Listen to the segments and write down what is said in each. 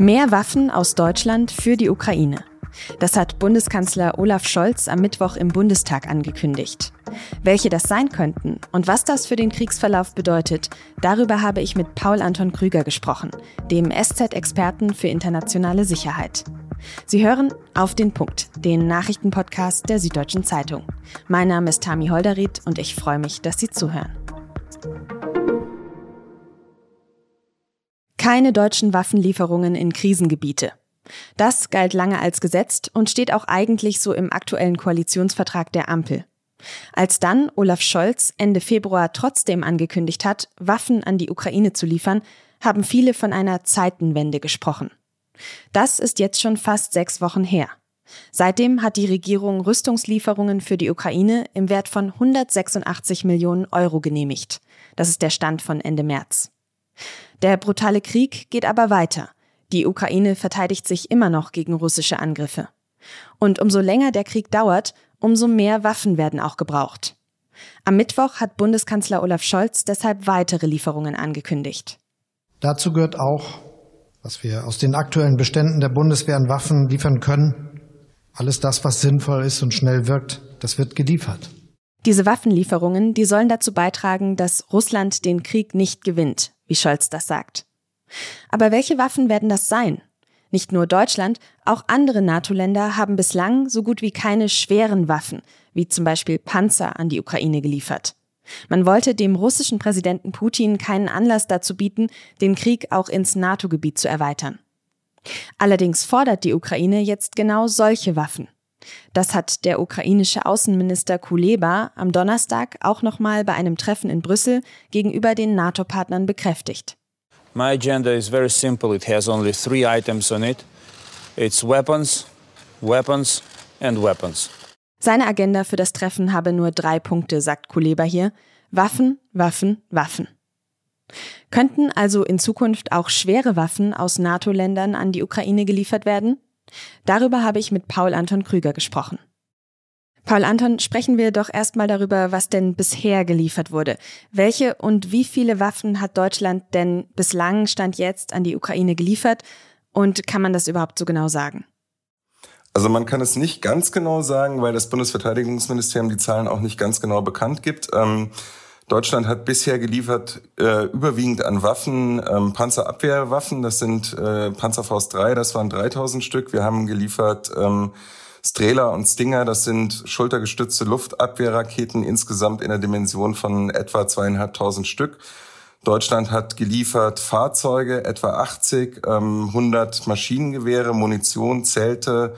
Mehr Waffen aus Deutschland für die Ukraine. Das hat Bundeskanzler Olaf Scholz am Mittwoch im Bundestag angekündigt. Welche das sein könnten und was das für den Kriegsverlauf bedeutet, darüber habe ich mit Paul Anton Krüger gesprochen, dem SZ-Experten für internationale Sicherheit. Sie hören auf den Punkt, den Nachrichtenpodcast der Süddeutschen Zeitung. Mein Name ist Tami Holderried und ich freue mich, dass Sie zuhören. Keine deutschen Waffenlieferungen in Krisengebiete. Das galt lange als gesetzt und steht auch eigentlich so im aktuellen Koalitionsvertrag der Ampel. Als dann Olaf Scholz Ende Februar trotzdem angekündigt hat, Waffen an die Ukraine zu liefern, haben viele von einer Zeitenwende gesprochen. Das ist jetzt schon fast sechs Wochen her. Seitdem hat die Regierung Rüstungslieferungen für die Ukraine im Wert von 186 Millionen Euro genehmigt. Das ist der Stand von Ende März. Der brutale Krieg geht aber weiter. Die Ukraine verteidigt sich immer noch gegen russische Angriffe. Und umso länger der Krieg dauert, umso mehr Waffen werden auch gebraucht. Am Mittwoch hat Bundeskanzler Olaf Scholz deshalb weitere Lieferungen angekündigt. Dazu gehört auch, was wir aus den aktuellen Beständen der Bundeswehr an Waffen liefern können. Alles das, was sinnvoll ist und schnell wirkt, das wird geliefert. Diese Waffenlieferungen, die sollen dazu beitragen, dass Russland den Krieg nicht gewinnt, wie Scholz das sagt. Aber welche Waffen werden das sein? Nicht nur Deutschland, auch andere NATO-Länder haben bislang so gut wie keine schweren Waffen, wie zum Beispiel Panzer, an die Ukraine geliefert. Man wollte dem russischen Präsidenten Putin keinen Anlass dazu bieten, den Krieg auch ins NATO-Gebiet zu erweitern. Allerdings fordert die Ukraine jetzt genau solche Waffen. Das hat der ukrainische Außenminister Kuleba am Donnerstag auch nochmal bei einem Treffen in Brüssel gegenüber den NATO-Partnern bekräftigt. My agenda is very simple. It has only three items on it. It's weapons, weapons and weapons. Seine Agenda für das Treffen habe nur drei Punkte, sagt Kuleba hier. Waffen, Waffen, Waffen. Könnten also in Zukunft auch schwere Waffen aus NATO-Ländern an die Ukraine geliefert werden? Darüber habe ich mit Paul Anton Krüger gesprochen. Paul Anton, sprechen wir doch erstmal darüber, was denn bisher geliefert wurde. Welche und wie viele Waffen hat Deutschland denn bislang Stand jetzt an die Ukraine geliefert? Und kann man das überhaupt so genau sagen? Also man kann es nicht ganz genau sagen, weil das Bundesverteidigungsministerium die Zahlen auch nicht ganz genau bekannt gibt. Ähm, Deutschland hat bisher geliefert äh, überwiegend an Waffen, ähm, Panzerabwehrwaffen. Das sind äh, Panzerfaust 3, das waren 3000 Stück. Wir haben geliefert ähm, Strela und Stinger, das sind schultergestützte Luftabwehrraketen insgesamt in der Dimension von etwa zweieinhalbtausend Stück. Deutschland hat geliefert Fahrzeuge, etwa 80, ähm, 100 Maschinengewehre, Munition, Zelte,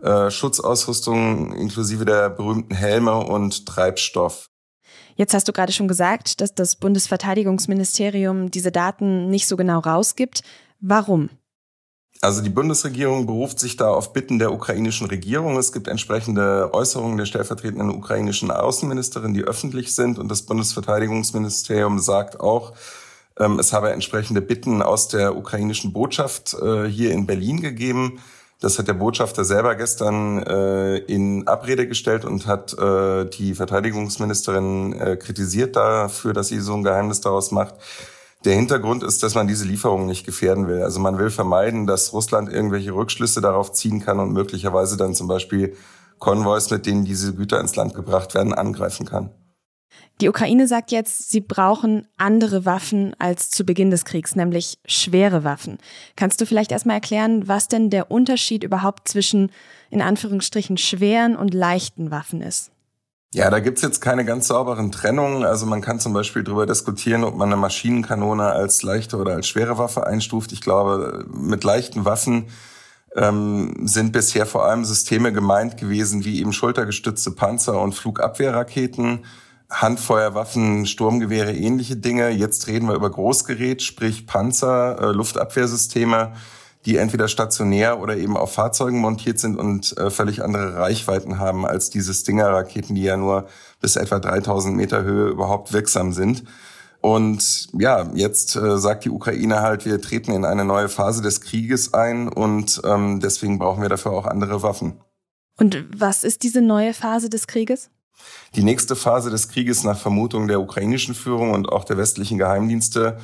äh, Schutzausrüstung inklusive der berühmten Helme und Treibstoff. Jetzt hast du gerade schon gesagt, dass das Bundesverteidigungsministerium diese Daten nicht so genau rausgibt. Warum? Also die Bundesregierung beruft sich da auf Bitten der ukrainischen Regierung. Es gibt entsprechende Äußerungen der stellvertretenden ukrainischen Außenministerin, die öffentlich sind. Und das Bundesverteidigungsministerium sagt auch, ähm, es habe entsprechende Bitten aus der ukrainischen Botschaft äh, hier in Berlin gegeben. Das hat der Botschafter selber gestern äh, in Abrede gestellt und hat äh, die Verteidigungsministerin äh, kritisiert dafür, dass sie so ein Geheimnis daraus macht. Der Hintergrund ist, dass man diese Lieferungen nicht gefährden will. Also man will vermeiden, dass Russland irgendwelche Rückschlüsse darauf ziehen kann und möglicherweise dann zum Beispiel Konvois, mit denen diese Güter ins Land gebracht werden, angreifen kann. Die Ukraine sagt jetzt, sie brauchen andere Waffen als zu Beginn des Kriegs, nämlich schwere Waffen. Kannst du vielleicht erstmal erklären, was denn der Unterschied überhaupt zwischen in Anführungsstrichen schweren und leichten Waffen ist? Ja, da gibt's jetzt keine ganz sauberen Trennungen. Also man kann zum Beispiel darüber diskutieren, ob man eine Maschinenkanone als leichte oder als schwere Waffe einstuft. Ich glaube, mit leichten Waffen ähm, sind bisher vor allem Systeme gemeint gewesen, wie eben schultergestützte Panzer und Flugabwehrraketen, Handfeuerwaffen, Sturmgewehre, ähnliche Dinge. Jetzt reden wir über Großgerät, sprich Panzer, äh, Luftabwehrsysteme die entweder stationär oder eben auf Fahrzeugen montiert sind und äh, völlig andere Reichweiten haben als diese Stinger-Raketen, die ja nur bis etwa 3000 Meter Höhe überhaupt wirksam sind. Und ja, jetzt äh, sagt die Ukraine halt, wir treten in eine neue Phase des Krieges ein und ähm, deswegen brauchen wir dafür auch andere Waffen. Und was ist diese neue Phase des Krieges? Die nächste Phase des Krieges nach Vermutung der ukrainischen Führung und auch der westlichen Geheimdienste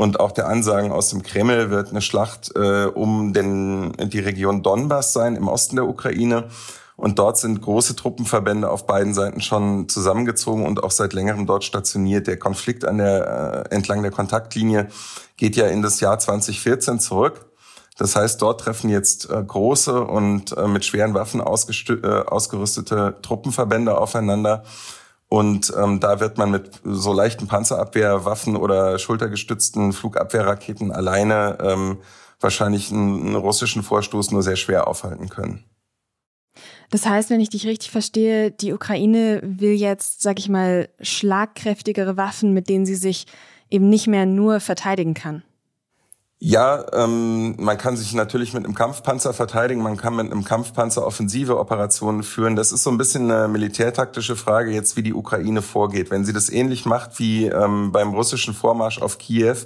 und auch der Ansagen aus dem Kreml wird eine Schlacht äh, um den, die Region Donbass sein im Osten der Ukraine. Und dort sind große Truppenverbände auf beiden Seiten schon zusammengezogen und auch seit längerem dort stationiert. Der Konflikt an der, äh, entlang der Kontaktlinie geht ja in das Jahr 2014 zurück. Das heißt, dort treffen jetzt äh, große und äh, mit schweren Waffen äh, ausgerüstete Truppenverbände aufeinander. Und ähm, da wird man mit so leichten Panzerabwehrwaffen oder schultergestützten Flugabwehrraketen alleine ähm, wahrscheinlich einen, einen russischen Vorstoß nur sehr schwer aufhalten können. Das heißt, wenn ich dich richtig verstehe, die Ukraine will jetzt, sag ich mal, schlagkräftigere Waffen, mit denen sie sich eben nicht mehr nur verteidigen kann. Ja, ähm, man kann sich natürlich mit einem Kampfpanzer verteidigen, man kann mit einem Kampfpanzer offensive Operationen führen. Das ist so ein bisschen eine militärtaktische Frage jetzt, wie die Ukraine vorgeht. Wenn sie das ähnlich macht wie ähm, beim russischen Vormarsch auf Kiew,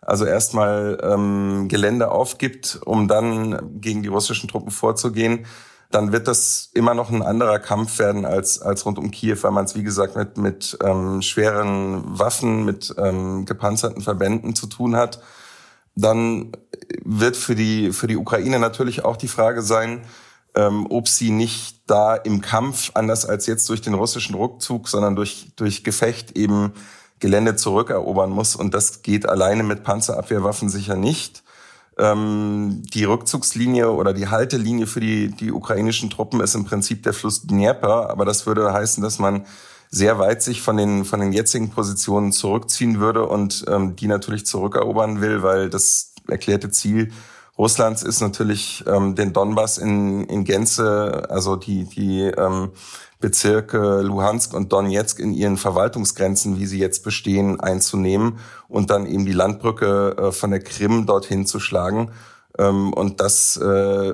also erstmal ähm, Gelände aufgibt, um dann gegen die russischen Truppen vorzugehen, dann wird das immer noch ein anderer Kampf werden als, als rund um Kiew, weil man es, wie gesagt, mit, mit ähm, schweren Waffen, mit ähm, gepanzerten Verbänden zu tun hat dann wird für die, für die Ukraine natürlich auch die Frage sein, ähm, ob sie nicht da im Kampf, anders als jetzt durch den russischen Rückzug, sondern durch, durch Gefecht eben Gelände zurückerobern muss. Und das geht alleine mit Panzerabwehrwaffen sicher nicht. Ähm, die Rückzugslinie oder die Haltelinie für die, die ukrainischen Truppen ist im Prinzip der Fluss Dnieper. Aber das würde heißen, dass man sehr weit sich von den, von den jetzigen Positionen zurückziehen würde und ähm, die natürlich zurückerobern will, weil das erklärte Ziel Russlands ist natürlich, ähm, den Donbass in, in Gänze, also die, die ähm, Bezirke Luhansk und Donetsk in ihren Verwaltungsgrenzen, wie sie jetzt bestehen, einzunehmen und dann eben die Landbrücke äh, von der Krim dorthin zu schlagen. Ähm, und das äh,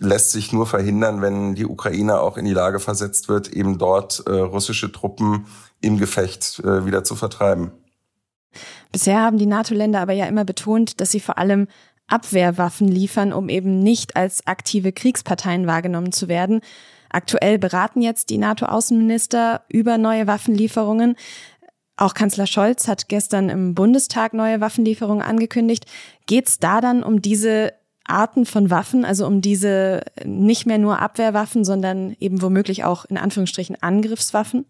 lässt sich nur verhindern, wenn die Ukraine auch in die Lage versetzt wird, eben dort äh, russische Truppen im Gefecht äh, wieder zu vertreiben. Bisher haben die NATO-Länder aber ja immer betont, dass sie vor allem Abwehrwaffen liefern, um eben nicht als aktive Kriegsparteien wahrgenommen zu werden. Aktuell beraten jetzt die NATO-Außenminister über neue Waffenlieferungen. Auch Kanzler Scholz hat gestern im Bundestag neue Waffenlieferungen angekündigt. Geht es da dann um diese Arten von Waffen, also um diese nicht mehr nur Abwehrwaffen, sondern eben womöglich auch in Anführungsstrichen Angriffswaffen?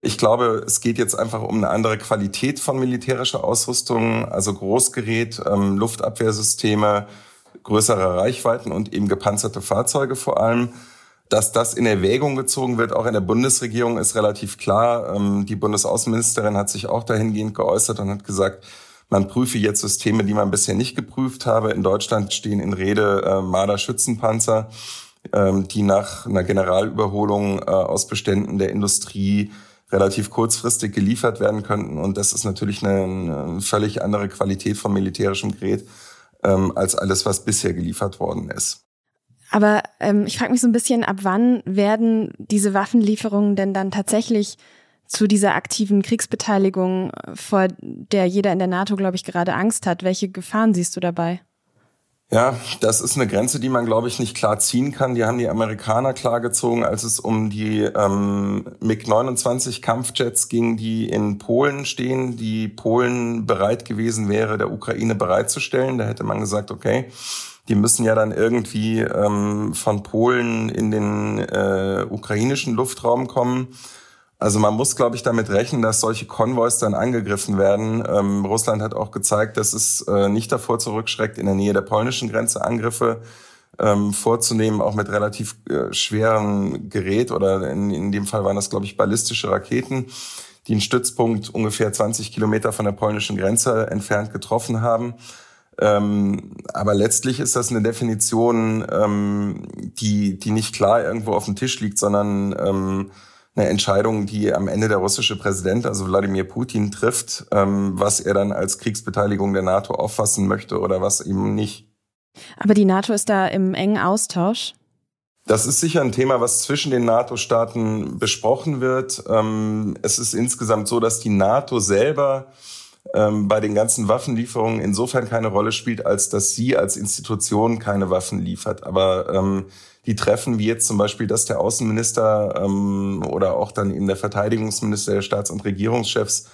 Ich glaube, es geht jetzt einfach um eine andere Qualität von militärischer Ausrüstung, also Großgerät, ähm, Luftabwehrsysteme, größere Reichweiten und eben gepanzerte Fahrzeuge vor allem. Dass das in Erwägung gezogen wird, auch in der Bundesregierung, ist relativ klar. Ähm, die Bundesaußenministerin hat sich auch dahingehend geäußert und hat gesagt, man prüfe jetzt Systeme, die man bisher nicht geprüft habe. In Deutschland stehen in Rede äh, Marder-Schützenpanzer, ähm, die nach einer Generalüberholung äh, aus Beständen der Industrie relativ kurzfristig geliefert werden könnten. Und das ist natürlich eine, völlig andere Qualität von militärischem Gerät ähm, als alles, was bisher geliefert worden ist. Aber ähm, ich frage mich so ein bisschen, ab wann werden diese Waffenlieferungen denn dann tatsächlich zu dieser aktiven Kriegsbeteiligung, vor der jeder in der NATO, glaube ich, gerade Angst hat? Welche Gefahren siehst du dabei? Ja, das ist eine Grenze, die man, glaube ich, nicht klar ziehen kann. Die haben die Amerikaner klar gezogen, als es um die ähm, MiG-29 Kampfjets ging, die in Polen stehen, die Polen bereit gewesen wäre, der Ukraine bereitzustellen. Da hätte man gesagt, okay, die müssen ja dann irgendwie ähm, von Polen in den äh, ukrainischen Luftraum kommen. Also man muss, glaube ich, damit rechnen, dass solche Konvois dann angegriffen werden. Ähm, Russland hat auch gezeigt, dass es äh, nicht davor zurückschreckt, in der Nähe der polnischen Grenze Angriffe ähm, vorzunehmen, auch mit relativ äh, schweren Gerät oder in, in dem Fall waren das, glaube ich, ballistische Raketen, die einen Stützpunkt ungefähr 20 Kilometer von der polnischen Grenze entfernt getroffen haben. Ähm, aber letztlich ist das eine Definition, ähm, die, die nicht klar irgendwo auf dem Tisch liegt, sondern ähm, eine Entscheidung, die am Ende der russische Präsident, also Wladimir Putin, trifft, ähm, was er dann als Kriegsbeteiligung der NATO auffassen möchte oder was eben nicht. Aber die NATO ist da im engen Austausch. Das ist sicher ein Thema, was zwischen den NATO-Staaten besprochen wird. Ähm, es ist insgesamt so, dass die NATO selber ähm, bei den ganzen Waffenlieferungen insofern keine Rolle spielt, als dass sie als Institution keine Waffen liefert. Aber ähm, die Treffen, wie jetzt zum Beispiel, dass der Außenminister ähm, oder auch dann eben der Verteidigungsminister, der Staats- und Regierungschefs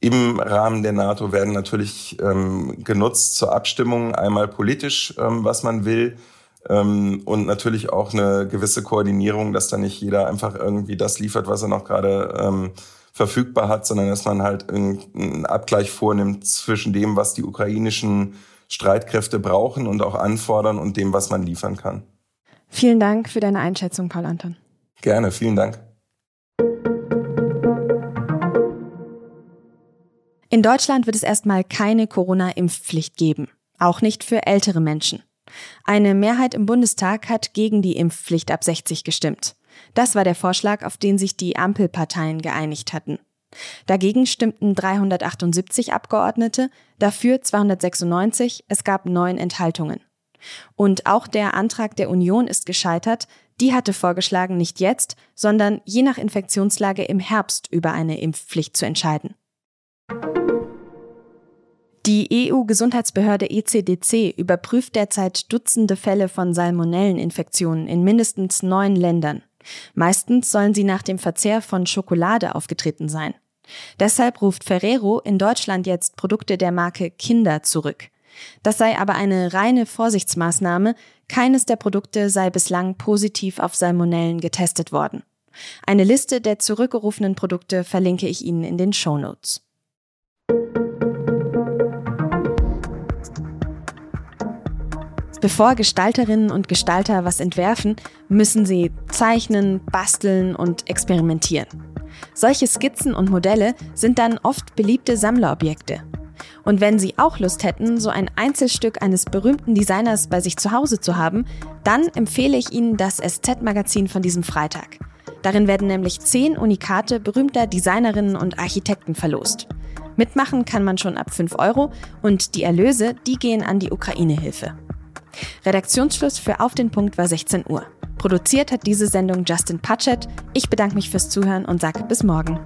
im Rahmen der NATO werden natürlich ähm, genutzt zur Abstimmung, einmal politisch, ähm, was man will, ähm, und natürlich auch eine gewisse Koordinierung, dass da nicht jeder einfach irgendwie das liefert, was er noch gerade ähm, verfügbar hat, sondern dass man halt einen Abgleich vornimmt zwischen dem, was die ukrainischen Streitkräfte brauchen und auch anfordern und dem, was man liefern kann. Vielen Dank für deine Einschätzung, Paul Anton. Gerne, vielen Dank. In Deutschland wird es erstmal keine Corona-Impfpflicht geben, auch nicht für ältere Menschen. Eine Mehrheit im Bundestag hat gegen die Impfpflicht ab 60 gestimmt. Das war der Vorschlag, auf den sich die Ampelparteien geeinigt hatten. Dagegen stimmten 378 Abgeordnete, dafür 296, es gab neun Enthaltungen. Und auch der Antrag der Union ist gescheitert, die hatte vorgeschlagen, nicht jetzt, sondern je nach Infektionslage im Herbst über eine Impfpflicht zu entscheiden. Die EU-Gesundheitsbehörde ECDC überprüft derzeit Dutzende Fälle von Salmonelleninfektionen in mindestens neun Ländern. Meistens sollen sie nach dem Verzehr von Schokolade aufgetreten sein. Deshalb ruft Ferrero in Deutschland jetzt Produkte der Marke Kinder zurück. Das sei aber eine reine Vorsichtsmaßnahme, keines der Produkte sei bislang positiv auf Salmonellen getestet worden. Eine Liste der zurückgerufenen Produkte verlinke ich Ihnen in den Show Notes. Bevor Gestalterinnen und Gestalter was entwerfen, müssen sie zeichnen, basteln und experimentieren. Solche Skizzen und Modelle sind dann oft beliebte Sammlerobjekte. Und wenn Sie auch Lust hätten, so ein Einzelstück eines berühmten Designers bei sich zu Hause zu haben, dann empfehle ich Ihnen das SZ-Magazin von diesem Freitag. Darin werden nämlich zehn Unikate berühmter Designerinnen und Architekten verlost. Mitmachen kann man schon ab 5 Euro und die Erlöse, die gehen an die Ukraine-Hilfe. Redaktionsschluss für Auf den Punkt war 16 Uhr. Produziert hat diese Sendung Justin Patchett. Ich bedanke mich fürs Zuhören und sage bis morgen.